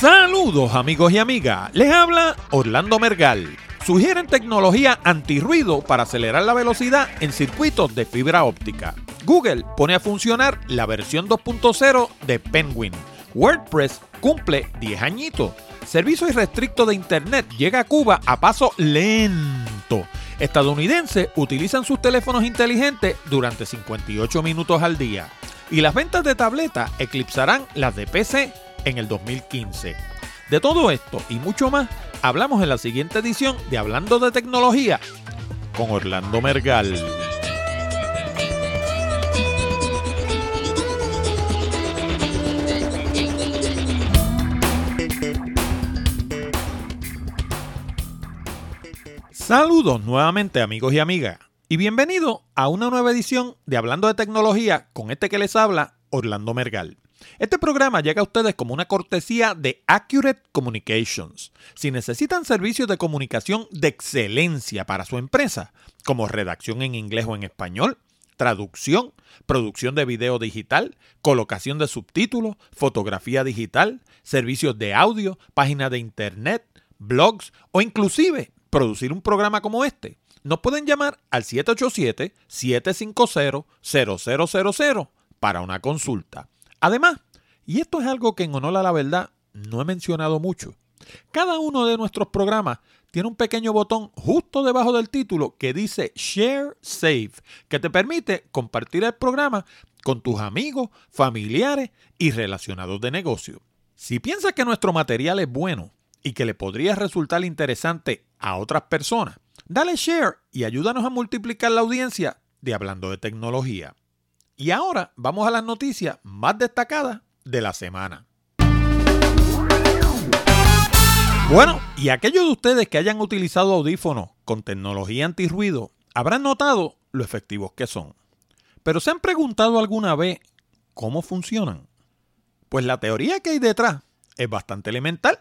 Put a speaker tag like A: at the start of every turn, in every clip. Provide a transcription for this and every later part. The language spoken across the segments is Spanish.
A: Saludos amigos y amigas, les habla Orlando Mergal. Sugieren tecnología antirruido para acelerar la velocidad en circuitos de fibra óptica. Google pone a funcionar la versión 2.0 de Penguin. WordPress cumple 10 añitos. Servicio irrestricto de Internet llega a Cuba a paso lento. Estadounidenses utilizan sus teléfonos inteligentes durante 58 minutos al día. Y las ventas de tabletas eclipsarán las de PC en el 2015. De todo esto y mucho más hablamos en la siguiente edición de Hablando de Tecnología con Orlando Mergal. Saludos nuevamente amigos y amigas y bienvenido a una nueva edición de Hablando de Tecnología con este que les habla Orlando Mergal. Este programa llega a ustedes como una cortesía de Accurate Communications. Si necesitan servicios de comunicación de excelencia para su empresa, como redacción en inglés o en español, traducción, producción de video digital, colocación de subtítulos, fotografía digital, servicios de audio, páginas de internet, blogs o inclusive producir un programa como este, nos pueden llamar al 787-750-0000 para una consulta. Además, y esto es algo que en honor a la verdad no he mencionado mucho, cada uno de nuestros programas tiene un pequeño botón justo debajo del título que dice Share Save, que te permite compartir el programa con tus amigos, familiares y relacionados de negocio. Si piensas que nuestro material es bueno y que le podría resultar interesante a otras personas, dale share y ayúdanos a multiplicar la audiencia de Hablando de Tecnología. Y ahora vamos a las noticias más destacadas de la semana. Bueno, y aquellos de ustedes que hayan utilizado audífonos con tecnología antirruido habrán notado lo efectivos que son. Pero ¿se han preguntado alguna vez cómo funcionan? Pues la teoría que hay detrás es bastante elemental.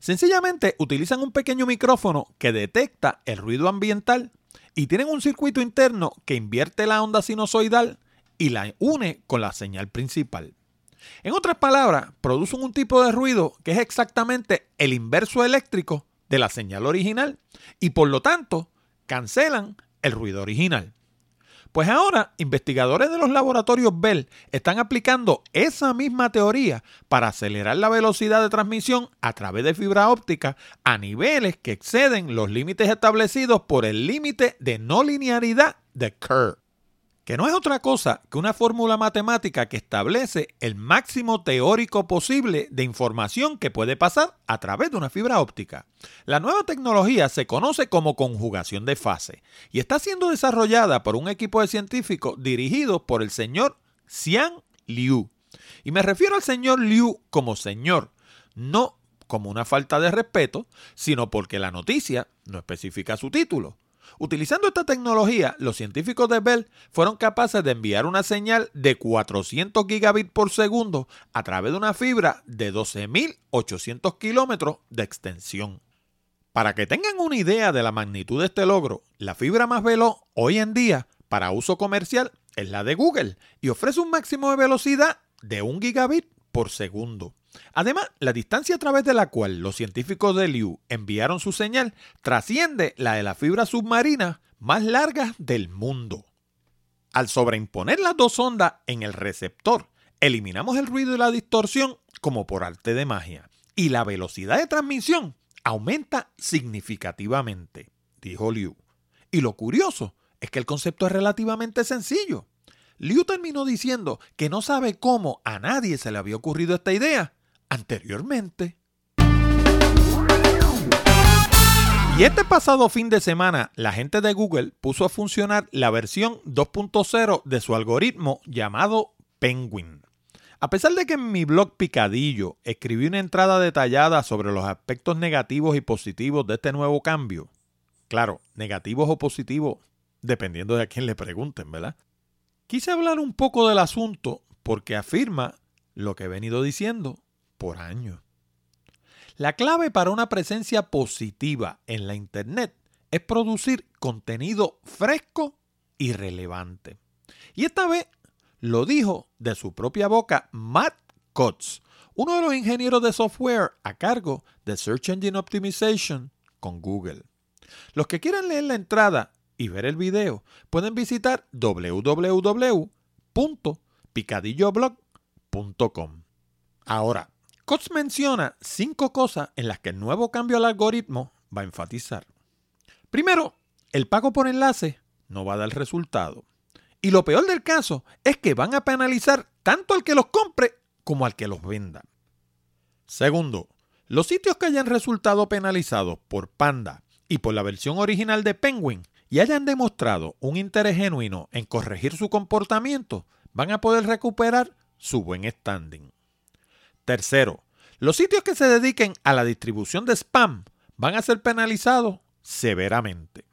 A: Sencillamente utilizan un pequeño micrófono que detecta el ruido ambiental y tienen un circuito interno que invierte la onda sinusoidal y la une con la señal principal. En otras palabras, producen un tipo de ruido que es exactamente el inverso eléctrico de la señal original y por lo tanto cancelan el ruido original. Pues ahora, investigadores de los laboratorios Bell están aplicando esa misma teoría para acelerar la velocidad de transmisión a través de fibra óptica a niveles que exceden los límites establecidos por el límite de no linearidad de Kerr que no es otra cosa que una fórmula matemática que establece el máximo teórico posible de información que puede pasar a través de una fibra óptica. La nueva tecnología se conoce como conjugación de fase y está siendo desarrollada por un equipo de científicos dirigidos por el señor Xian Liu. Y me refiero al señor Liu como señor, no como una falta de respeto, sino porque la noticia no especifica su título. Utilizando esta tecnología, los científicos de Bell fueron capaces de enviar una señal de 400 gigabits por segundo a través de una fibra de 12.800 kilómetros de extensión. Para que tengan una idea de la magnitud de este logro, la fibra más veloz hoy en día para uso comercial es la de Google y ofrece un máximo de velocidad de 1 gigabit por segundo. Además, la distancia a través de la cual los científicos de Liu enviaron su señal trasciende la de la fibra submarina más larga del mundo. Al sobreimponer las dos ondas en el receptor, eliminamos el ruido y la distorsión como por arte de magia, y la velocidad de transmisión aumenta significativamente, dijo Liu. Y lo curioso es que el concepto es relativamente sencillo. Liu terminó diciendo que no sabe cómo a nadie se le había ocurrido esta idea anteriormente. Y este pasado fin de semana, la gente de Google puso a funcionar la versión 2.0 de su algoritmo llamado Penguin. A pesar de que en mi blog Picadillo escribí una entrada detallada sobre los aspectos negativos y positivos de este nuevo cambio, claro, negativos o positivos, dependiendo de a quién le pregunten, ¿verdad? Quise hablar un poco del asunto porque afirma lo que he venido diciendo por años. La clave para una presencia positiva en la Internet es producir contenido fresco y relevante. Y esta vez lo dijo de su propia boca Matt Cotts, uno de los ingenieros de software a cargo de Search Engine Optimization con Google. Los que quieran leer la entrada y ver el video pueden visitar www.picadilloblog.com. Ahora, Cox menciona cinco cosas en las que el nuevo cambio al algoritmo va a enfatizar. Primero, el pago por enlace no va a dar resultado. Y lo peor del caso es que van a penalizar tanto al que los compre como al que los venda. Segundo, los sitios que hayan resultado penalizados por Panda y por la versión original de Penguin y hayan demostrado un interés genuino en corregir su comportamiento, van a poder recuperar su buen standing. Tercero, los sitios que se dediquen a la distribución de spam van a ser penalizados severamente.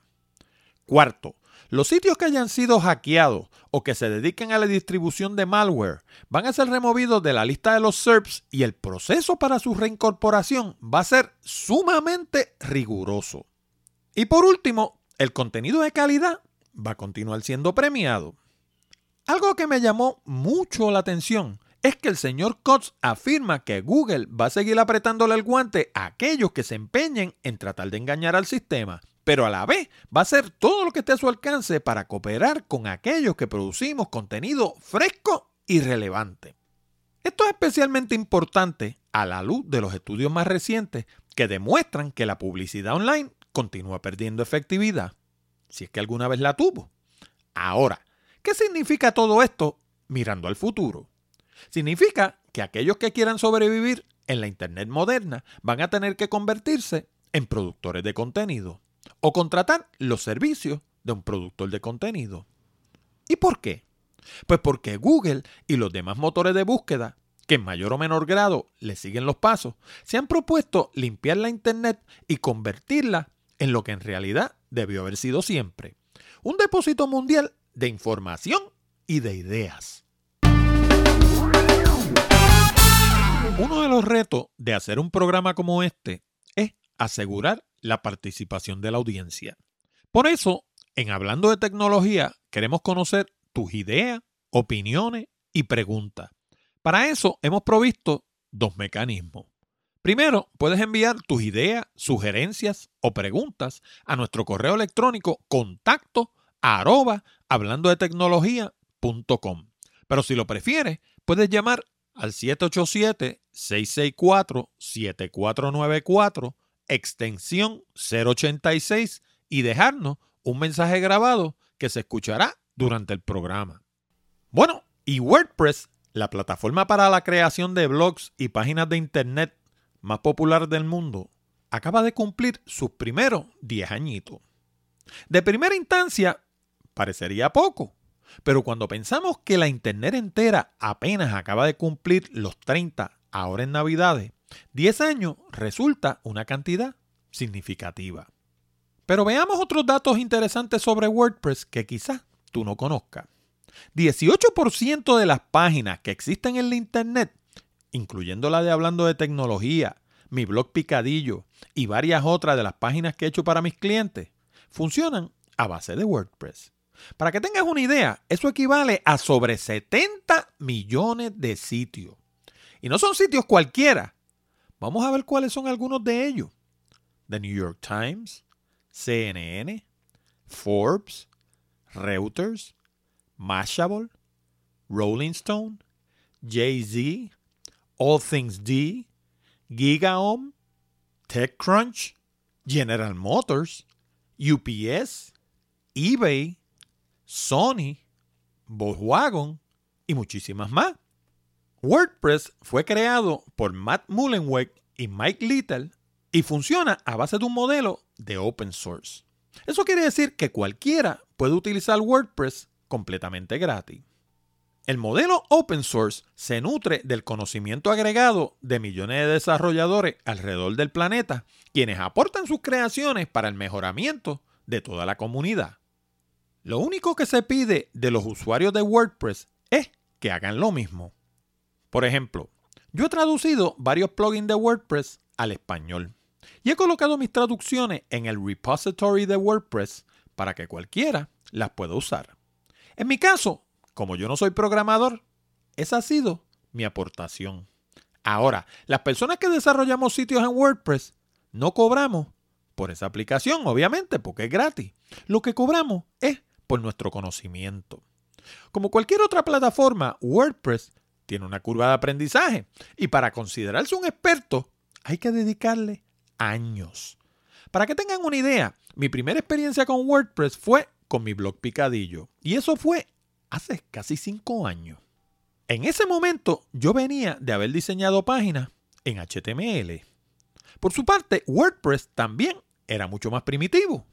A: Cuarto, los sitios que hayan sido hackeados o que se dediquen a la distribución de malware van a ser removidos de la lista de los SERPs y el proceso para su reincorporación va a ser sumamente riguroso. Y por último, el contenido de calidad va a continuar siendo premiado. Algo que me llamó mucho la atención es que el señor Cox afirma que Google va a seguir apretándole el guante a aquellos que se empeñen en tratar de engañar al sistema, pero a la vez va a hacer todo lo que esté a su alcance para cooperar con aquellos que producimos contenido fresco y relevante. Esto es especialmente importante a la luz de los estudios más recientes que demuestran que la publicidad online continúa perdiendo efectividad, si es que alguna vez la tuvo. Ahora, ¿qué significa todo esto mirando al futuro? Significa que aquellos que quieran sobrevivir en la Internet moderna van a tener que convertirse en productores de contenido o contratar los servicios de un productor de contenido. ¿Y por qué? Pues porque Google y los demás motores de búsqueda, que en mayor o menor grado le siguen los pasos, se han propuesto limpiar la Internet y convertirla en lo que en realidad debió haber sido siempre, un depósito mundial de información y de ideas. Uno de los retos de hacer un programa como este es asegurar la participación de la audiencia. Por eso, en Hablando de Tecnología, queremos conocer tus ideas, opiniones y preguntas. Para eso hemos provisto dos mecanismos. Primero, puedes enviar tus ideas, sugerencias o preguntas a nuestro correo electrónico contacto hablando de tecnología.com. Pero si lo prefieres, puedes llamar al 787-664-7494, extensión 086 y dejarnos un mensaje grabado que se escuchará durante el programa. Bueno, y WordPress, la plataforma para la creación de blogs y páginas de Internet más popular del mundo, acaba de cumplir sus primeros 10 añitos. De primera instancia, parecería poco, pero cuando pensamos que la Internet entera apenas acaba de cumplir los 30 ahora en Navidades, 10 años resulta una cantidad significativa. Pero veamos otros datos interesantes sobre WordPress que quizás tú no conozcas. 18% de las páginas que existen en la Internet, incluyendo la de Hablando de Tecnología, mi blog Picadillo y varias otras de las páginas que he hecho para mis clientes, funcionan a base de WordPress. Para que tengas una idea, eso equivale a sobre 70 millones de sitios. Y no son sitios cualquiera. Vamos a ver cuáles son algunos de ellos. The New York Times, CNN, Forbes, Reuters, Mashable, Rolling Stone, Jay-Z, All Things D, GigaOM, TechCrunch, General Motors, UPS, eBay, Sony, Volkswagen y muchísimas más. WordPress fue creado por Matt Mullenweg y Mike Little y funciona a base de un modelo de open source. Eso quiere decir que cualquiera puede utilizar WordPress completamente gratis. El modelo open source se nutre del conocimiento agregado de millones de desarrolladores alrededor del planeta, quienes aportan sus creaciones para el mejoramiento de toda la comunidad. Lo único que se pide de los usuarios de WordPress es que hagan lo mismo. Por ejemplo, yo he traducido varios plugins de WordPress al español y he colocado mis traducciones en el repository de WordPress para que cualquiera las pueda usar. En mi caso, como yo no soy programador, esa ha sido mi aportación. Ahora, las personas que desarrollamos sitios en WordPress no cobramos por esa aplicación, obviamente, porque es gratis. Lo que cobramos es por nuestro conocimiento. Como cualquier otra plataforma, WordPress tiene una curva de aprendizaje y para considerarse un experto hay que dedicarle años. Para que tengan una idea, mi primera experiencia con WordPress fue con mi blog Picadillo y eso fue hace casi cinco años. En ese momento yo venía de haber diseñado páginas en HTML. Por su parte, WordPress también era mucho más primitivo.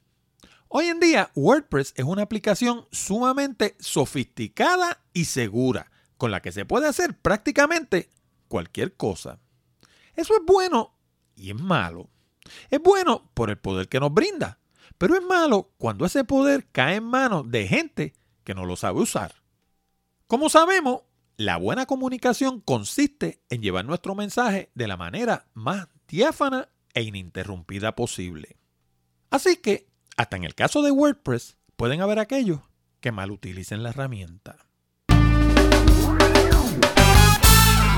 A: Hoy en día, WordPress es una aplicación sumamente sofisticada y segura, con la que se puede hacer prácticamente cualquier cosa. Eso es bueno y es malo. Es bueno por el poder que nos brinda, pero es malo cuando ese poder cae en manos de gente que no lo sabe usar. Como sabemos, la buena comunicación consiste en llevar nuestro mensaje de la manera más diáfana e ininterrumpida posible. Así que, hasta en el caso de WordPress, pueden haber aquellos que mal utilicen la herramienta.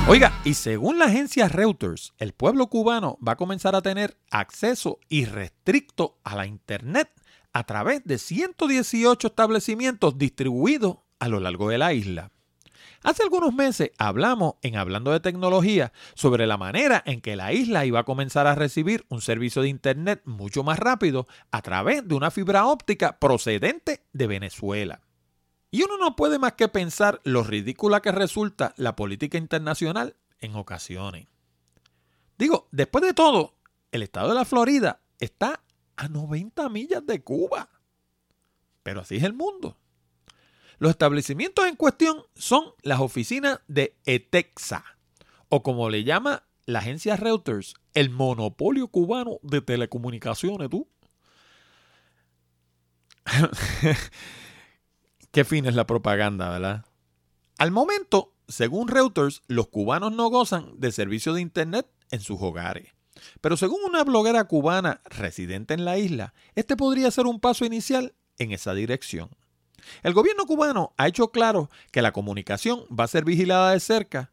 A: Oiga, y según la agencia Reuters, el pueblo cubano va a comenzar a tener acceso irrestricto a la Internet a través de 118 establecimientos distribuidos a lo largo de la isla. Hace algunos meses hablamos en Hablando de Tecnología sobre la manera en que la isla iba a comenzar a recibir un servicio de Internet mucho más rápido a través de una fibra óptica procedente de Venezuela. Y uno no puede más que pensar lo ridícula que resulta la política internacional en ocasiones. Digo, después de todo, el estado de la Florida está a 90 millas de Cuba. Pero así es el mundo. Los establecimientos en cuestión son las oficinas de ETEXA, o como le llama la agencia Reuters, el monopolio cubano de telecomunicaciones, tú. Qué fin es la propaganda, ¿verdad? Al momento, según Reuters, los cubanos no gozan de servicio de Internet en sus hogares. Pero según una bloguera cubana residente en la isla, este podría ser un paso inicial en esa dirección. El gobierno cubano ha hecho claro que la comunicación va a ser vigilada de cerca,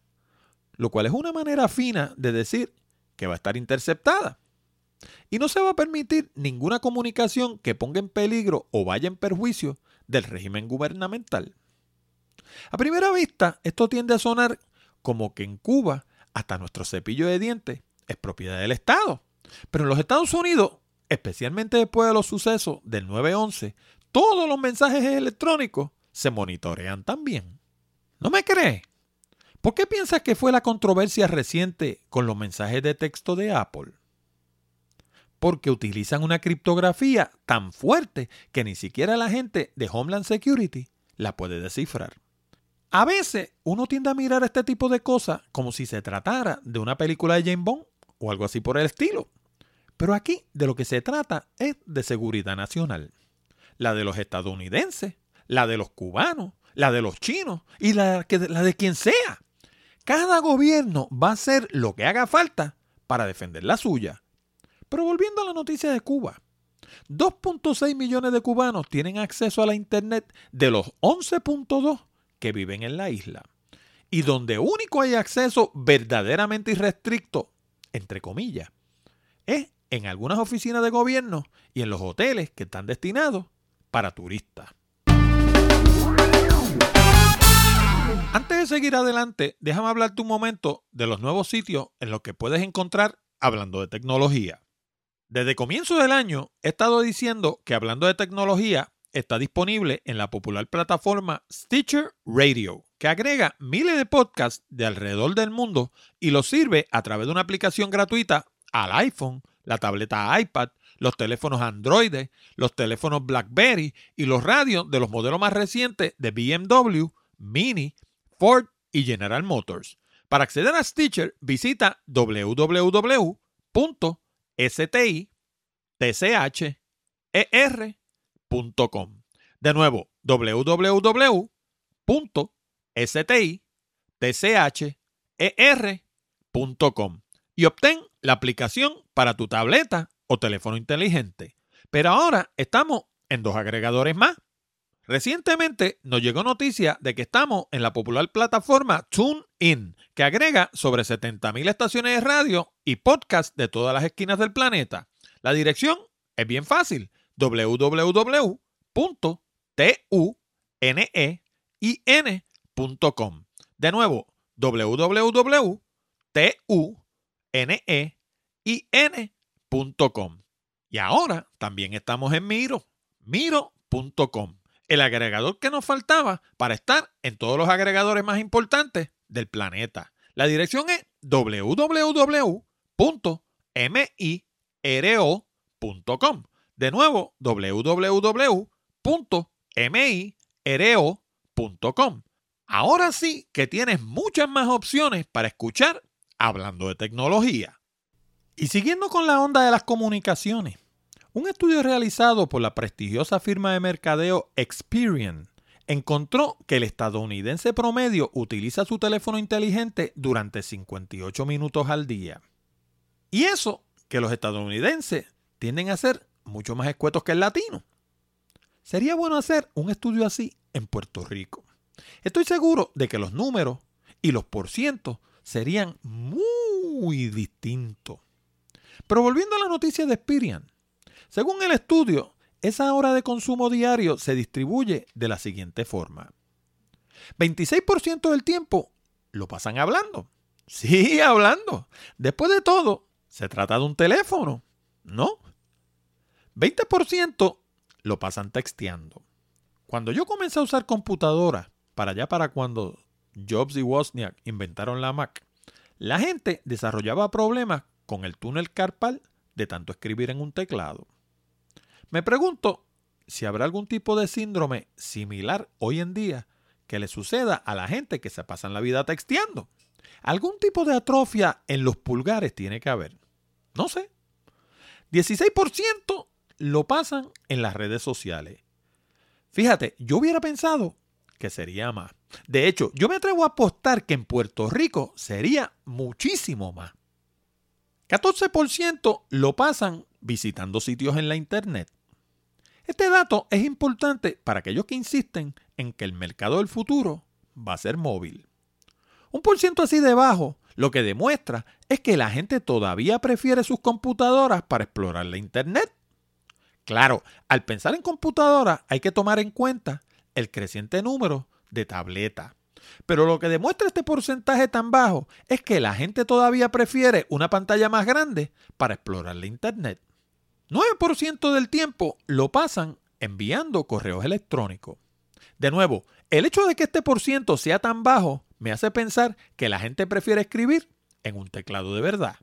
A: lo cual es una manera fina de decir que va a estar interceptada. Y no se va a permitir ninguna comunicación que ponga en peligro o vaya en perjuicio del régimen gubernamental. A primera vista, esto tiende a sonar como que en Cuba hasta nuestro cepillo de dientes es propiedad del Estado. Pero en los Estados Unidos, especialmente después de los sucesos del 9-11, todos los mensajes electrónicos se monitorean también. ¿No me crees? ¿Por qué piensas que fue la controversia reciente con los mensajes de texto de Apple? Porque utilizan una criptografía tan fuerte que ni siquiera la gente de Homeland Security la puede descifrar. A veces uno tiende a mirar este tipo de cosas como si se tratara de una película de James Bond o algo así por el estilo. Pero aquí de lo que se trata es de seguridad nacional la de los estadounidenses, la de los cubanos, la de los chinos y la, la de quien sea. Cada gobierno va a hacer lo que haga falta para defender la suya. Pero volviendo a la noticia de Cuba, 2.6 millones de cubanos tienen acceso a la Internet de los 11.2 que viven en la isla. Y donde único hay acceso verdaderamente irrestricto, entre comillas, es en algunas oficinas de gobierno y en los hoteles que están destinados para turistas. Antes de seguir adelante, déjame hablarte un momento de los nuevos sitios en los que puedes encontrar hablando de tecnología. Desde comienzo del año he estado diciendo que hablando de tecnología está disponible en la popular plataforma Stitcher Radio, que agrega miles de podcasts de alrededor del mundo y los sirve a través de una aplicación gratuita al iPhone, la tableta iPad los teléfonos Android, los teléfonos BlackBerry y los radios de los modelos más recientes de BMW, Mini, Ford y General Motors. Para acceder a Stitcher, visita www.stitcher.com. De nuevo, www.stitcher.com y obtén la aplicación para tu tableta o teléfono inteligente. Pero ahora estamos en dos agregadores más. Recientemente nos llegó noticia de que estamos en la popular plataforma TuneIn, que agrega sobre 70.000 estaciones de radio y podcast de todas las esquinas del planeta. La dirección es bien fácil, www.tunein.com. De nuevo, www.tunein.com. Y ahora también estamos en Miro, miro.com el agregador que nos faltaba para estar en todos los agregadores más importantes del planeta. La dirección es www.miro.com. De nuevo, www.miro.com. Ahora sí que tienes muchas más opciones para escuchar hablando de tecnología. Y siguiendo con la onda de las comunicaciones, un estudio realizado por la prestigiosa firma de mercadeo Experian encontró que el estadounidense promedio utiliza su teléfono inteligente durante 58 minutos al día. Y eso que los estadounidenses tienden a ser mucho más escuetos que el latino. Sería bueno hacer un estudio así en Puerto Rico. Estoy seguro de que los números y los porcientos serían muy distintos. Pero volviendo a la noticia de Experian, según el estudio, esa hora de consumo diario se distribuye de la siguiente forma. 26% del tiempo lo pasan hablando. Sí, hablando. Después de todo, se trata de un teléfono, ¿no? 20% lo pasan texteando. Cuando yo comencé a usar computadora, para allá para cuando Jobs y Wozniak inventaron la Mac, la gente desarrollaba problemas con el túnel carpal de tanto escribir en un teclado. Me pregunto si habrá algún tipo de síndrome similar hoy en día que le suceda a la gente que se pasan la vida texteando. Algún tipo de atrofia en los pulgares tiene que haber. No sé. 16% lo pasan en las redes sociales. Fíjate, yo hubiera pensado que sería más. De hecho, yo me atrevo a apostar que en Puerto Rico sería muchísimo más. 14% lo pasan visitando sitios en la internet. Este dato es importante para aquellos que insisten en que el mercado del futuro va a ser móvil. Un por ciento así de bajo lo que demuestra es que la gente todavía prefiere sus computadoras para explorar la Internet. Claro, al pensar en computadoras hay que tomar en cuenta el creciente número de tabletas. Pero lo que demuestra este porcentaje tan bajo es que la gente todavía prefiere una pantalla más grande para explorar la Internet. 9% del tiempo lo pasan enviando correos electrónicos. De nuevo, el hecho de que este por ciento sea tan bajo me hace pensar que la gente prefiere escribir en un teclado de verdad.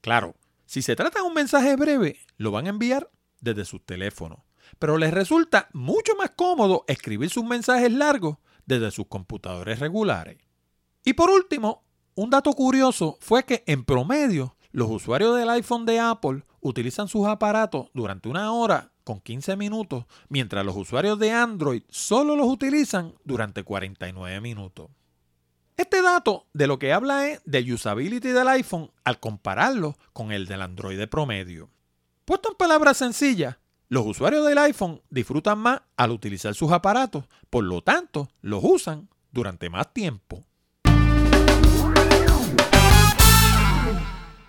A: Claro, si se trata de un mensaje breve, lo van a enviar desde sus teléfonos, pero les resulta mucho más cómodo escribir sus mensajes largos desde sus computadores regulares. Y por último, un dato curioso fue que en promedio los usuarios del iPhone de Apple utilizan sus aparatos durante una hora con 15 minutos, mientras los usuarios de Android solo los utilizan durante 49 minutos. Este dato de lo que habla es de usability del iPhone al compararlo con el del Android promedio. Puesto en palabras sencillas, los usuarios del iPhone disfrutan más al utilizar sus aparatos, por lo tanto los usan durante más tiempo.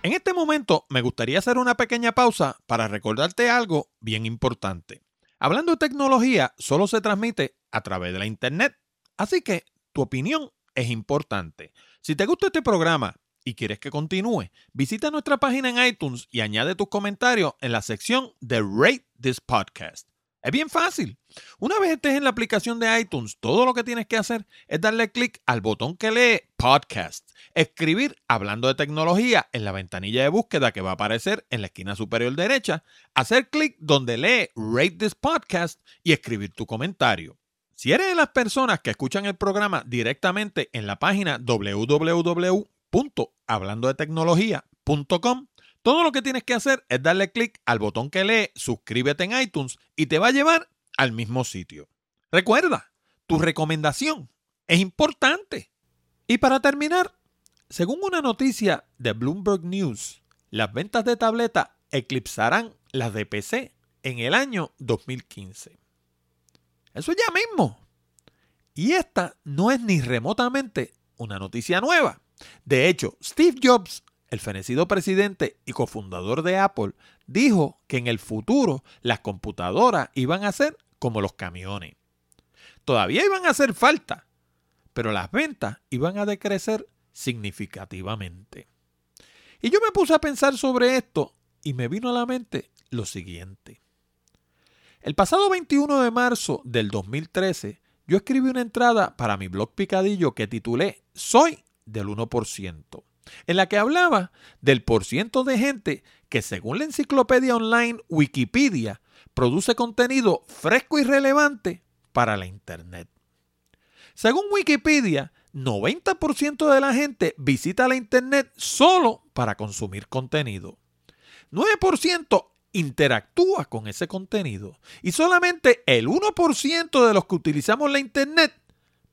A: En este momento me gustaría hacer una pequeña pausa para recordarte algo bien importante. Hablando de tecnología, solo se transmite a través de la Internet, así que tu opinión es importante. Si te gusta este programa y quieres que continúe, visita nuestra página en iTunes y añade tus comentarios en la sección de Rate This Podcast. Es bien fácil. Una vez estés en la aplicación de iTunes, todo lo que tienes que hacer es darle clic al botón que lee Podcast, escribir hablando de tecnología en la ventanilla de búsqueda que va a aparecer en la esquina superior derecha, hacer clic donde lee Rate This Podcast y escribir tu comentario. Si eres de las personas que escuchan el programa directamente en la página www.hablandodetecnología.com, todo lo que tienes que hacer es darle clic al botón que lee suscríbete en iTunes y te va a llevar al mismo sitio. Recuerda, tu recomendación es importante. Y para terminar, según una noticia de Bloomberg News, las ventas de tableta eclipsarán las de PC en el año 2015. Eso es ya mismo. Y esta no es ni remotamente una noticia nueva. De hecho, Steve Jobs, el fenecido presidente y cofundador de Apple, dijo que en el futuro las computadoras iban a ser como los camiones. Todavía iban a hacer falta, pero las ventas iban a decrecer significativamente. Y yo me puse a pensar sobre esto y me vino a la mente lo siguiente. El pasado 21 de marzo del 2013, yo escribí una entrada para mi blog Picadillo que titulé Soy del 1%, en la que hablaba del porciento de gente que según la enciclopedia online Wikipedia produce contenido fresco y relevante para la Internet. Según Wikipedia, 90% de la gente visita la Internet solo para consumir contenido. 9% interactúa con ese contenido y solamente el 1% de los que utilizamos la Internet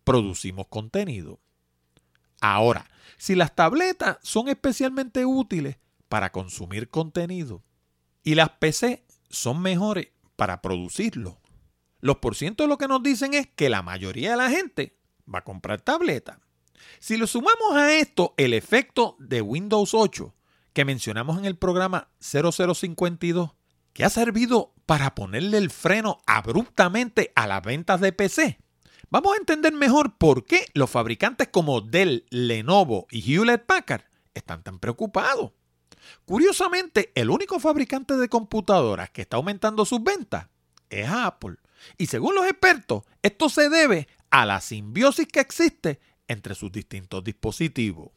A: producimos contenido. Ahora, si las tabletas son especialmente útiles para consumir contenido y las PC son mejores para producirlo, los porcientos lo que nos dicen es que la mayoría de la gente va a comprar tableta. Si le sumamos a esto el efecto de Windows 8 que mencionamos en el programa 0052, que ha servido para ponerle el freno abruptamente a las ventas de PC, vamos a entender mejor por qué los fabricantes como Dell, Lenovo y Hewlett Packard están tan preocupados. Curiosamente, el único fabricante de computadoras que está aumentando sus ventas es Apple. Y según los expertos, esto se debe a la simbiosis que existe entre sus distintos dispositivos.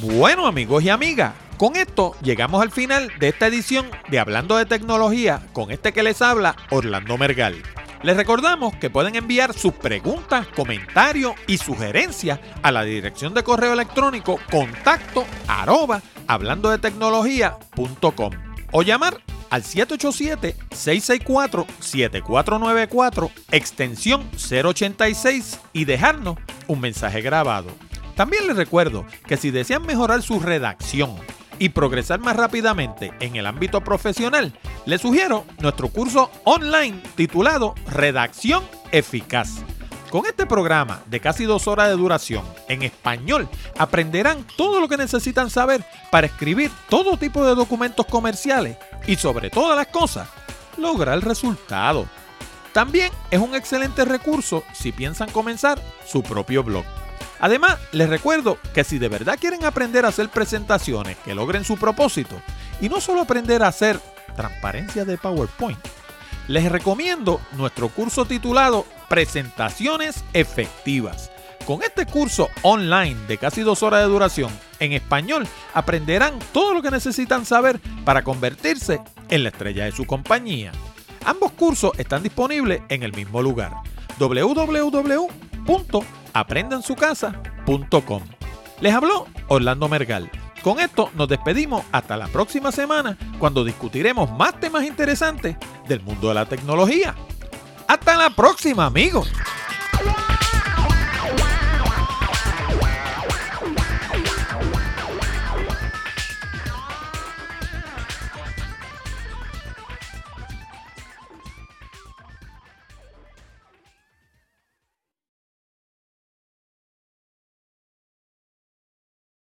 A: Bueno amigos y amigas, con esto llegamos al final de esta edición de Hablando de Tecnología con este que les habla Orlando Mergal. Les recordamos que pueden enviar sus preguntas, comentarios y sugerencias a la dirección de correo electrónico contacto arroba hablando de tecnología.com o llamar al 787-664-7494, extensión 086 y dejarnos un mensaje grabado. También les recuerdo que si desean mejorar su redacción y progresar más rápidamente en el ámbito profesional, les sugiero nuestro curso online titulado Redacción Eficaz. Con este programa de casi dos horas de duración en español, aprenderán todo lo que necesitan saber para escribir todo tipo de documentos comerciales y sobre todas las cosas, lograr el resultado. También es un excelente recurso si piensan comenzar su propio blog. Además, les recuerdo que si de verdad quieren aprender a hacer presentaciones que logren su propósito, y no solo aprender a hacer transparencia de PowerPoint, les recomiendo nuestro curso titulado Presentaciones Efectivas. Con este curso online de casi dos horas de duración en español, aprenderán todo lo que necesitan saber para convertirse en la estrella de su compañía. Ambos cursos están disponibles en el mismo lugar, www.aprendansucasa.com. Les habló Orlando Mergal. Con esto nos despedimos hasta la próxima semana cuando discutiremos más temas interesantes del mundo de la tecnología. Hasta la próxima amigos.